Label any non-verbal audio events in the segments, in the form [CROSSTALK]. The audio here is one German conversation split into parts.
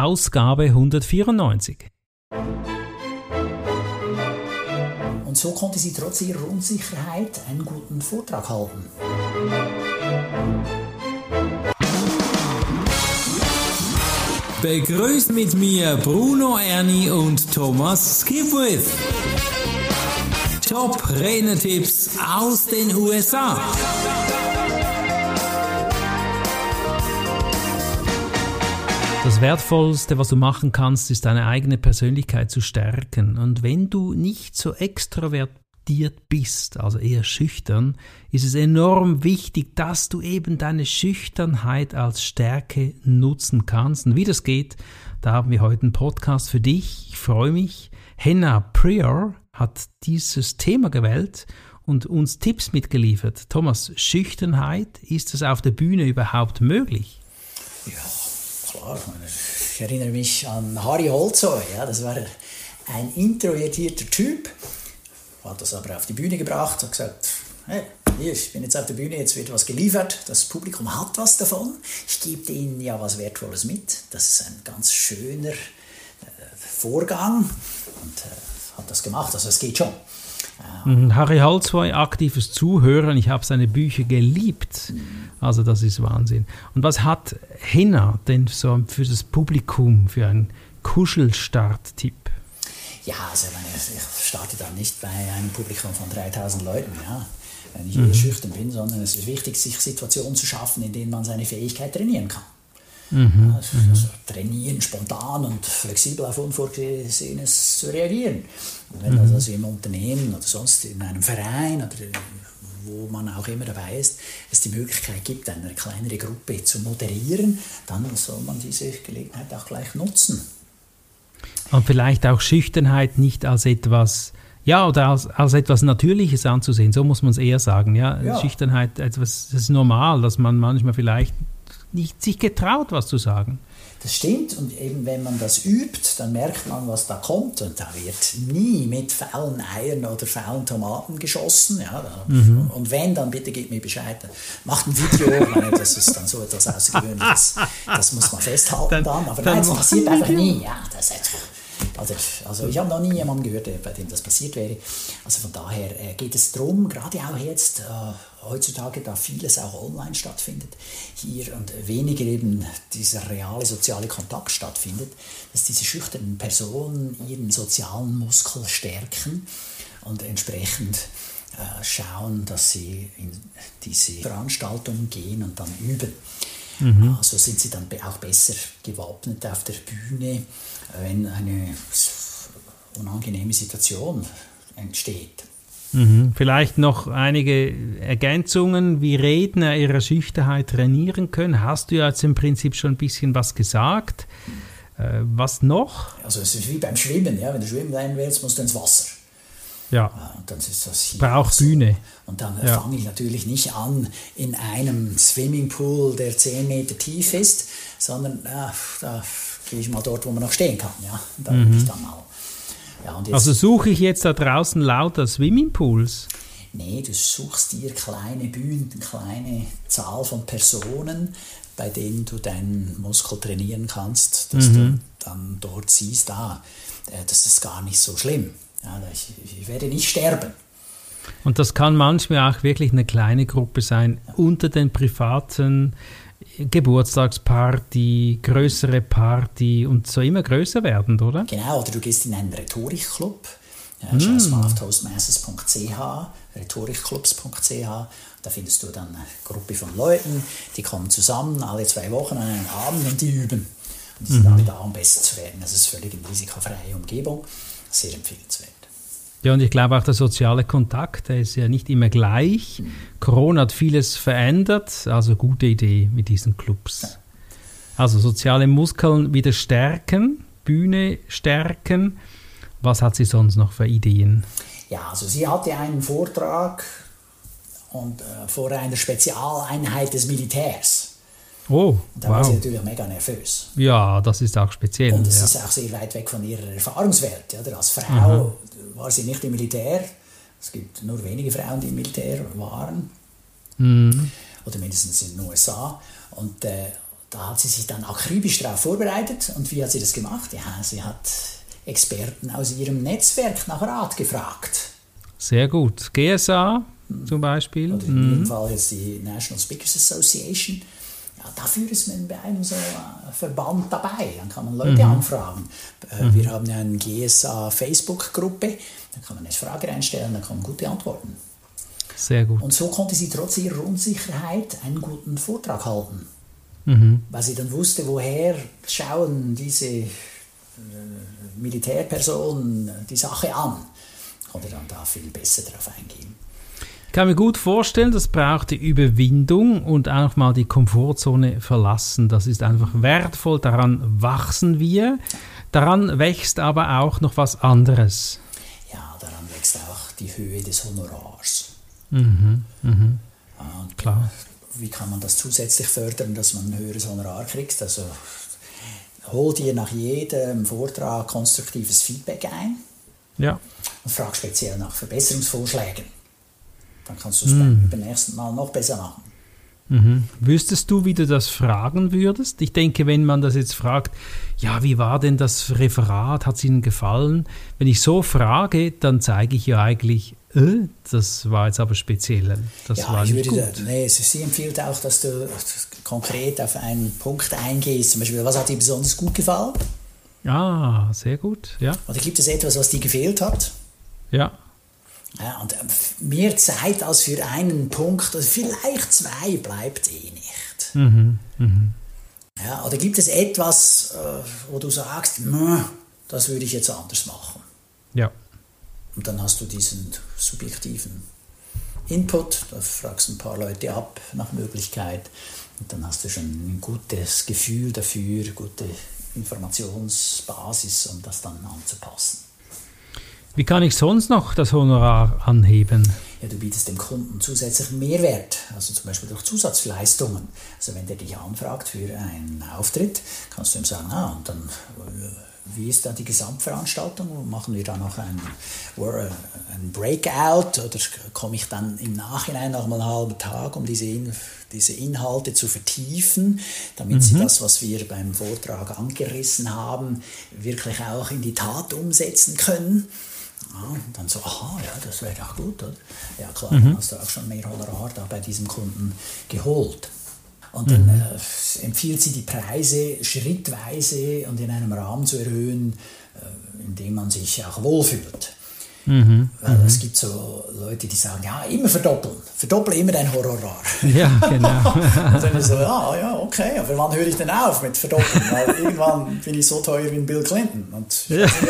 Ausgabe 194. Und so konnte sie trotz ihrer Unsicherheit einen guten Vortrag halten. Begrüßt mit mir Bruno Ernie und Thomas Skipwith. Top Rennertipps aus den USA. Das Wertvollste, was du machen kannst, ist deine eigene Persönlichkeit zu stärken. Und wenn du nicht so extrovertiert bist, also eher schüchtern, ist es enorm wichtig, dass du eben deine Schüchternheit als Stärke nutzen kannst. Und wie das geht, da haben wir heute einen Podcast für dich. Ich freue mich. Henna Prior hat dieses Thema gewählt und uns Tipps mitgeliefert. Thomas, Schüchternheit, ist es auf der Bühne überhaupt möglich? Ja klar, ich erinnere mich an Harry Holzoy, ja, das war ein introvertierter Typ, hat das aber auf die Bühne gebracht, hat gesagt, hey, ich bin jetzt auf der Bühne, jetzt wird was geliefert, das Publikum hat was davon, ich gebe ihnen ja was Wertvolles mit, das ist ein ganz schöner äh, Vorgang. Und äh, hat das gemacht, also es geht schon. Harry Holzwey, aktives Zuhören. Ich habe seine Bücher geliebt. Also das ist Wahnsinn. Und was hat Henna denn so für das Publikum, für einen Kuschelstart-Tipp? Ja, also ich starte da nicht bei einem Publikum von 3000 Leuten, ja, wenn ich mhm. schüchtern bin, sondern es ist wichtig, sich Situationen zu schaffen, in denen man seine Fähigkeit trainieren kann. Mhm. Also, also trainieren, spontan und flexibel auf Unvorgesehenes zu reagieren. Und wenn das also im Unternehmen oder sonst in einem Verein oder wo man auch immer dabei ist, es die Möglichkeit gibt, eine kleinere Gruppe zu moderieren, dann soll man diese Gelegenheit auch gleich nutzen. Und vielleicht auch Schüchternheit nicht als etwas, ja, oder als, als etwas Natürliches anzusehen, so muss man es eher sagen. Ja? ja. Schüchternheit, etwas, das ist normal, dass man manchmal vielleicht nicht sich getraut, was zu sagen. Das stimmt und eben wenn man das übt, dann merkt man, was da kommt und da wird nie mit faulen Eiern oder faulen Tomaten geschossen. Ja, mhm. Und wenn, dann bitte gebt mir Bescheid. Macht ein Video, [LAUGHS] meine, das ist dann so etwas Außergewöhnliches. Das muss man festhalten dann. dann. Aber dann nein, das passiert einfach nie. Ja, das ist also, also ich habe noch nie jemanden gehört, bei dem das passiert wäre. Also von daher äh, geht es darum, gerade auch jetzt, äh, heutzutage, da vieles auch online stattfindet, hier und weniger eben dieser reale soziale Kontakt stattfindet, dass diese schüchternen Personen ihren sozialen Muskel stärken und entsprechend äh, schauen, dass sie in diese Veranstaltungen gehen und dann üben. Mhm. Also sind sie dann auch besser gewappnet auf der Bühne, wenn eine unangenehme Situation entsteht. Mhm. Vielleicht noch einige Ergänzungen, wie Redner ihre Schüchternheit trainieren können. Hast du ja jetzt im Prinzip schon ein bisschen was gesagt. Äh, was noch? Also es ist wie beim Schwimmen, ja? wenn du schwimmen lernen willst, musst du ins Wasser. Ja. Und dann ist das hier Braucht so. Bühne. Und dann ja. fange ich natürlich nicht an in einem Swimmingpool, der 10 Meter tief ist, sondern äh, da gehe ich mal dort, wo man noch stehen kann. Ja? Da mhm. ich dann mal. Ja, also suche ich jetzt da draußen lauter Swimmingpools? Nee, du suchst dir kleine Bühnen, kleine Zahl von Personen, bei denen du deinen Muskel trainieren kannst, dass mhm. du dann dort siehst, ah, äh, das ist gar nicht so schlimm. Ich, ich werde nicht sterben. Und das kann manchmal auch wirklich eine kleine Gruppe sein, ja. unter den privaten Geburtstagsparty, größere Party und so immer größer werden, oder? Genau, oder du gehst in einen Rhetorikclub. Ja, mm. Schau mal auf toastmasters.ch, rhetorikclubs.ch. Da findest du dann eine Gruppe von Leuten, die kommen zusammen alle zwei Wochen an einem Abend und die üben. Und die sind mhm. alle da, um besser zu werden. Das ist völlig eine risikofreie Umgebung. Sehr empfehlenswert. Ja, und ich glaube auch der soziale Kontakt, der ist ja nicht immer gleich. Corona hat vieles verändert, also gute Idee mit diesen Clubs. Also soziale Muskeln wieder stärken, Bühne stärken. Was hat sie sonst noch für Ideen? Ja, also sie hatte einen Vortrag und, äh, vor einer Spezialeinheit des Militärs. Oh, da wow. war sie natürlich mega nervös. Ja, das ist auch speziell. Und es ja. ist auch sehr weit weg von ihrer Erfahrungswelt. Oder? Als Frau Aha. war sie nicht im Militär. Es gibt nur wenige Frauen, die im Militär waren. Mhm. Oder mindestens in den USA. Und äh, da hat sie sich dann akribisch darauf vorbereitet. Und wie hat sie das gemacht? Ja, sie hat Experten aus ihrem Netzwerk nach Rat gefragt. Sehr gut. GSA zum Beispiel. Oder in mhm. dem Fall jetzt die National Speakers Association. Ja, dafür ist man bei einem so äh, Verband dabei. Dann kann man Leute mhm. anfragen. Äh, mhm. Wir haben ja eine GSA Facebook-Gruppe. Da kann man eine Frage reinstellen, da kommen gute Antworten. Sehr gut. Und so konnte sie trotz ihrer Unsicherheit einen guten Vortrag halten. Mhm. Weil sie dann wusste, woher schauen diese äh, Militärpersonen die Sache an. Konnte dann da viel besser darauf eingehen. Ich kann mir gut vorstellen, das braucht die Überwindung und auch mal die Komfortzone verlassen. Das ist einfach wertvoll, daran wachsen wir. Daran wächst aber auch noch was anderes. Ja, daran wächst auch die Höhe des Honorars. Mhm, mhm. Klar. Wie kann man das zusätzlich fördern, dass man ein höheres Honorar kriegt? Also hol dir nach jedem Vortrag konstruktives Feedback ein. Ja. Und frag speziell nach Verbesserungsvorschlägen. Dann kannst du es mhm. beim nächsten Mal noch besser machen. Mhm. Wüsstest du, wie du das fragen würdest? Ich denke, wenn man das jetzt fragt, ja, wie war denn das Referat? Hat es Ihnen gefallen? Wenn ich so frage, dann zeige ich ja eigentlich, äh, das war jetzt aber speziell. Das ja, war ich würde, gut. nee, sie empfiehlt auch, dass du konkret auf einen Punkt eingehst. Zum Beispiel, was hat dir besonders gut gefallen? Ah, sehr gut, ja. Oder gibt es etwas, was dir gefehlt hat? Ja. Ja, und äh, mehr Zeit als für einen Punkt, also vielleicht zwei, bleibt eh nicht. Mhm, mhm. Ja, oder gibt es etwas, äh, wo du sagst, das würde ich jetzt anders machen? Ja. Und dann hast du diesen subjektiven Input, da fragst du ein paar Leute ab nach Möglichkeit und dann hast du schon ein gutes Gefühl dafür, gute Informationsbasis, um das dann anzupassen. Wie kann ich sonst noch das Honorar anheben? Ja, du bietest dem Kunden zusätzlichen Mehrwert, also zum Beispiel durch Zusatzleistungen. Also wenn der dich anfragt für einen Auftritt, kannst du ihm sagen, ah, und dann äh, wie ist da die Gesamtveranstaltung? Machen wir da noch ein, ein Breakout oder komme ich dann im Nachhinein noch mal einen halben Tag, um diese, diese Inhalte zu vertiefen, damit mhm. sie das, was wir beim Vortrag angerissen haben, wirklich auch in die Tat umsetzen können? Ja, und dann so, aha, ja, das wäre auch gut. Oder? Ja klar, mhm. dann hast du auch schon mehr Honorar da bei diesem Kunden geholt. Und dann mhm. äh, empfiehlt sie die Preise schrittweise und in einem Rahmen zu erhöhen, äh, in dem man sich auch wohlfühlt. Mhm. Weil mhm. es gibt so Leute, die sagen, ja, immer verdoppeln, verdoppel immer dein Honorar. Ja, [LAUGHS] genau. und dann ist so, ja, ja, okay, aber wann höre ich denn auf mit verdoppeln? Weil irgendwann bin ich so teuer wie Bill Clinton und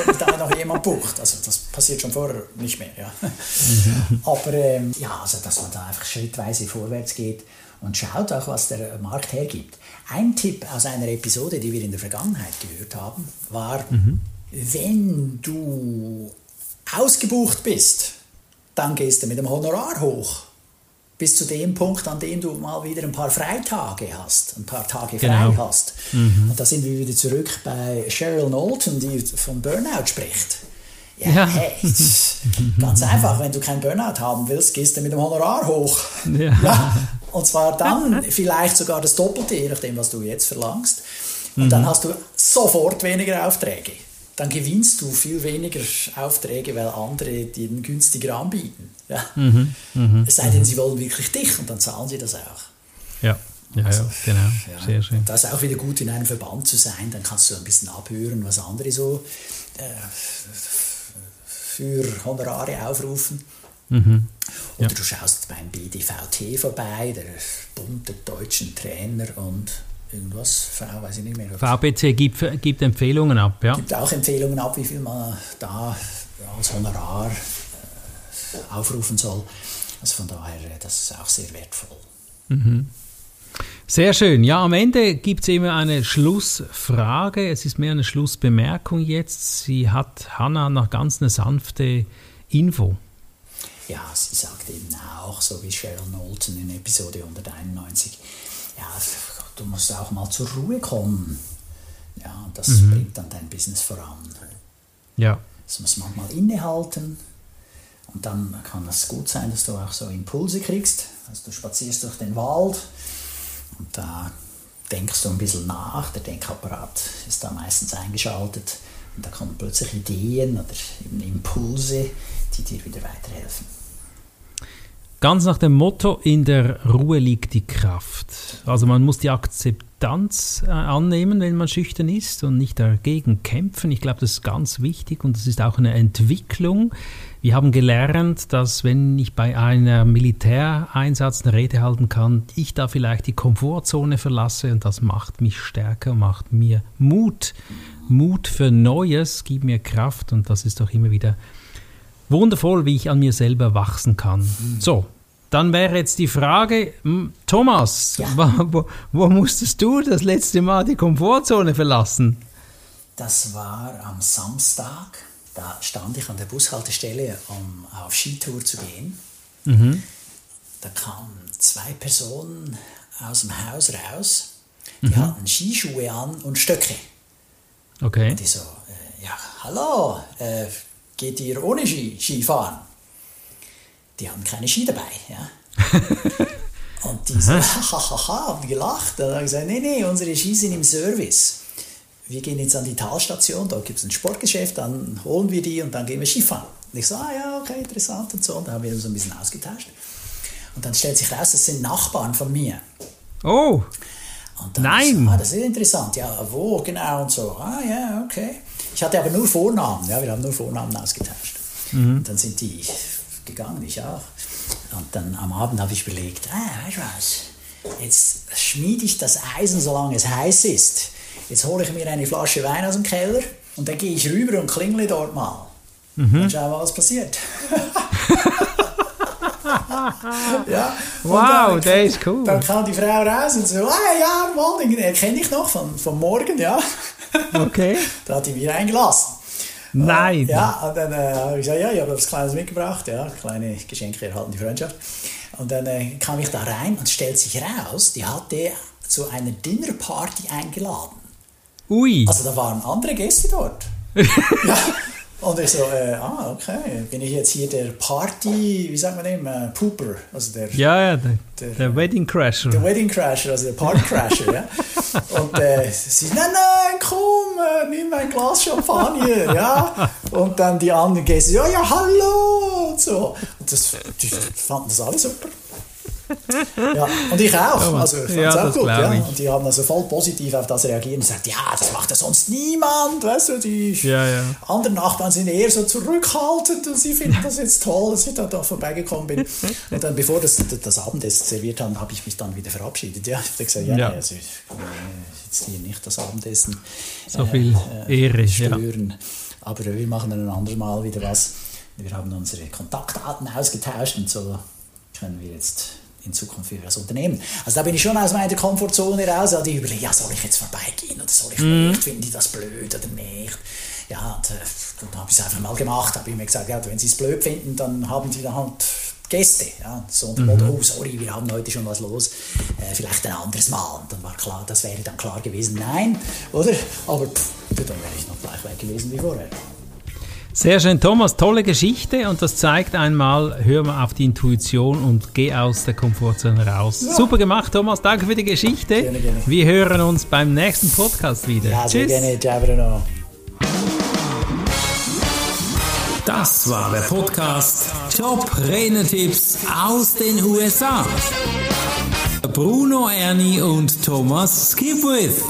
ob da noch jemand bucht. Also das passiert schon vorher nicht mehr, ja. Mhm. Aber ähm, ja, also dass man da einfach schrittweise vorwärts geht und schaut auch, was der Markt hergibt. Ein Tipp aus einer Episode, die wir in der Vergangenheit gehört haben, war, mhm. wenn du ausgebucht bist, dann gehst du mit dem Honorar hoch. Bis zu dem Punkt, an dem du mal wieder ein paar Freitage hast, ein paar Tage frei genau. hast. Mhm. Und da sind wir wieder zurück bei Cheryl Knowlton, die von Burnout spricht. Ja, ja. Hey, [LAUGHS] ganz einfach, wenn du kein Burnout haben willst, gehst du mit dem Honorar hoch. Ja. ja. Und zwar dann vielleicht sogar das Doppelte, je nachdem, was du jetzt verlangst. Und mhm. dann hast du sofort weniger Aufträge. Dann gewinnst du viel weniger Aufträge, weil andere den günstiger anbieten. Ja. Mhm. Mhm. Es sei denn, sie wollen wirklich dich und dann zahlen sie das auch. Ja. Ja, also, ja, genau. Ja. Sehr schön. Das ist auch wieder gut, in einem Verband zu sein. Dann kannst du ein bisschen abhören, was andere so äh, für Honorare aufrufen. Mhm. Oder ja. du schaust beim BDVT vorbei, der Bund der deutschen Trainer und irgendwas, V, weiß ich nicht mehr. VBC gibt, gibt Empfehlungen ab, ja? Gibt auch Empfehlungen ab, wie viel man da als Honorar äh, aufrufen soll. Also von daher, äh, das ist auch sehr wertvoll. Mhm. Sehr schön. Ja, am Ende gibt es immer eine Schlussfrage. Es ist mehr eine Schlussbemerkung jetzt. Sie hat Hanna noch ganz eine sanfte Info. Ja, sie sagt eben auch, so wie Cheryl Knowlton in Episode 191, ja, du musst auch mal zur Ruhe kommen. Ja, das mhm. bringt dann dein Business voran. Ja. Das muss manchmal innehalten und dann kann es gut sein, dass du auch so Impulse kriegst. Also du spazierst durch den Wald und da denkst du ein bisschen nach, der Denkapparat ist da meistens eingeschaltet und da kommen plötzlich Ideen oder eben Impulse, die dir wieder weiterhelfen. Ganz nach dem Motto, in der Ruhe liegt die Kraft. Also man muss die Akzeptanz äh, annehmen, wenn man schüchtern ist und nicht dagegen kämpfen. Ich glaube, das ist ganz wichtig und das ist auch eine Entwicklung. Wir haben gelernt, dass wenn ich bei einem Militäreinsatz eine Rede halten kann, ich da vielleicht die Komfortzone verlasse und das macht mich stärker, macht mir Mut. Mut für Neues, gibt mir Kraft und das ist doch immer wieder wundervoll, wie ich an mir selber wachsen kann. Mhm. So, dann wäre jetzt die Frage, Thomas, ja. [LAUGHS] wo, wo, musstest du das letzte Mal die Komfortzone verlassen? Das war am Samstag. Da stand ich an der Bushaltestelle, um auf Skitour zu gehen. Mhm. Da kamen zwei Personen aus dem Haus raus. Die mhm. hatten Skischuhe an und Stöcke. Okay. Und die so, äh, ja, hallo, äh, geht ihr ohne Ski, Skifahren? Die haben keine Ski dabei. Ja? [LAUGHS] und die so, hahaha, haben gelacht. Und dann haben gesagt, nee, nee, unsere Ski sind im Service. Wir gehen jetzt an die Talstation, da gibt es ein Sportgeschäft, dann holen wir die und dann gehen wir Skifahren. Und ich so, ah ja, okay, interessant und so. Und da haben wir uns ein bisschen ausgetauscht. Und dann stellt sich raus, das sind Nachbarn von mir. Oh! Nein! So, ah, das ist interessant. Ja, wo genau und so. Ah ja, okay. Ich hatte aber nur Vornamen, ja, wir haben nur Vornamen ausgetauscht. Mhm. Dann sind die gegangen, ich auch. Und dann am Abend habe ich überlegt, ah, weißt du was, jetzt schmiede ich das Eisen, solange es heiß ist. Jetzt hole ich mir eine Flasche Wein aus dem Keller und dann gehe ich rüber und klingle dort mal. Mhm. Und schau, was passiert. [LAUGHS] ja, wow, dann, der ist cool. Dann kam die Frau raus und so, ah ja, Walding, erkenne ich noch von, von morgen, ja. [LAUGHS] Okay. da hat die mich reingelassen. Nein. Ja, und dann äh, habe ich gesagt, ja, ich habe etwas Kleines mitgebracht, ja, kleine Geschenke erhalten, die Freundschaft. Und dann äh, kam ich da rein und stellt sich raus, die hatte zu einer Dinnerparty eingeladen. Ui. Also da waren andere Gäste dort. [LAUGHS] ja, und ich so, äh, ah, okay, bin ich jetzt hier der Party, wie sagt man dem, äh, Pooper, also der... Ja, ja, der, der, der Wedding Crasher. Der Wedding Crasher, also der Party Crasher, ja. [LAUGHS] Und äh, sie, nein, nein, komm, äh, nimm ein Glas Champagner, [LAUGHS] ja. Und dann die anderen Gäste, ja, ja, hallo, und so. Und das, die fanden das alle super ja, und ich auch. Also ich ja, auch gut. Ja. Und die haben also voll positiv auf das reagiert und gesagt, ja, das macht ja sonst niemand. Weißt du, die ja, ja. anderen Nachbarn sind eher so zurückhaltend und sie finden das jetzt toll, dass ich da, da vorbeigekommen bin. Und dann, bevor das, das Abendessen serviert haben, habe ich mich dann wieder verabschiedet. Ja, ich habe gesagt, ja, ja. Also, ich jetzt hier nicht das Abendessen so viel äh, Ehre stören. Aber wir machen dann ein anderes Mal wieder was. Wir haben unsere Kontaktdaten ausgetauscht und so können wir jetzt in Zukunft für das Unternehmen. Also da bin ich schon aus meiner Komfortzone raus. Also ich überlege, ja, soll ich jetzt vorbeigehen oder soll ich mm. nicht? Finden die das blöd oder nicht? Ja, und, äh, dann habe ich es einfach mal gemacht. habe ich mir gesagt, ja, wenn sie es blöd finden, dann haben sie dann halt Gäste. Ja, so unter mhm. oh sorry, wir haben heute schon was los, äh, vielleicht ein anderes Mal. Und dann war klar, das wäre dann klar gewesen, nein, oder? Aber pff, dann wäre ich noch gleich weg gewesen wie vorher. Sehr schön, Thomas, tolle Geschichte und das zeigt einmal, hör mal auf die Intuition und geh aus der Komfortzone raus. Ja. Super gemacht, Thomas, danke für die Geschichte. Gerne, gerne. Wir hören uns beim nächsten Podcast wieder. Ja, Tschüss. gerne, ciao Bruno. Das war der Podcast Top Renetipps aus den USA. Bruno Ernie und Thomas Skipwith.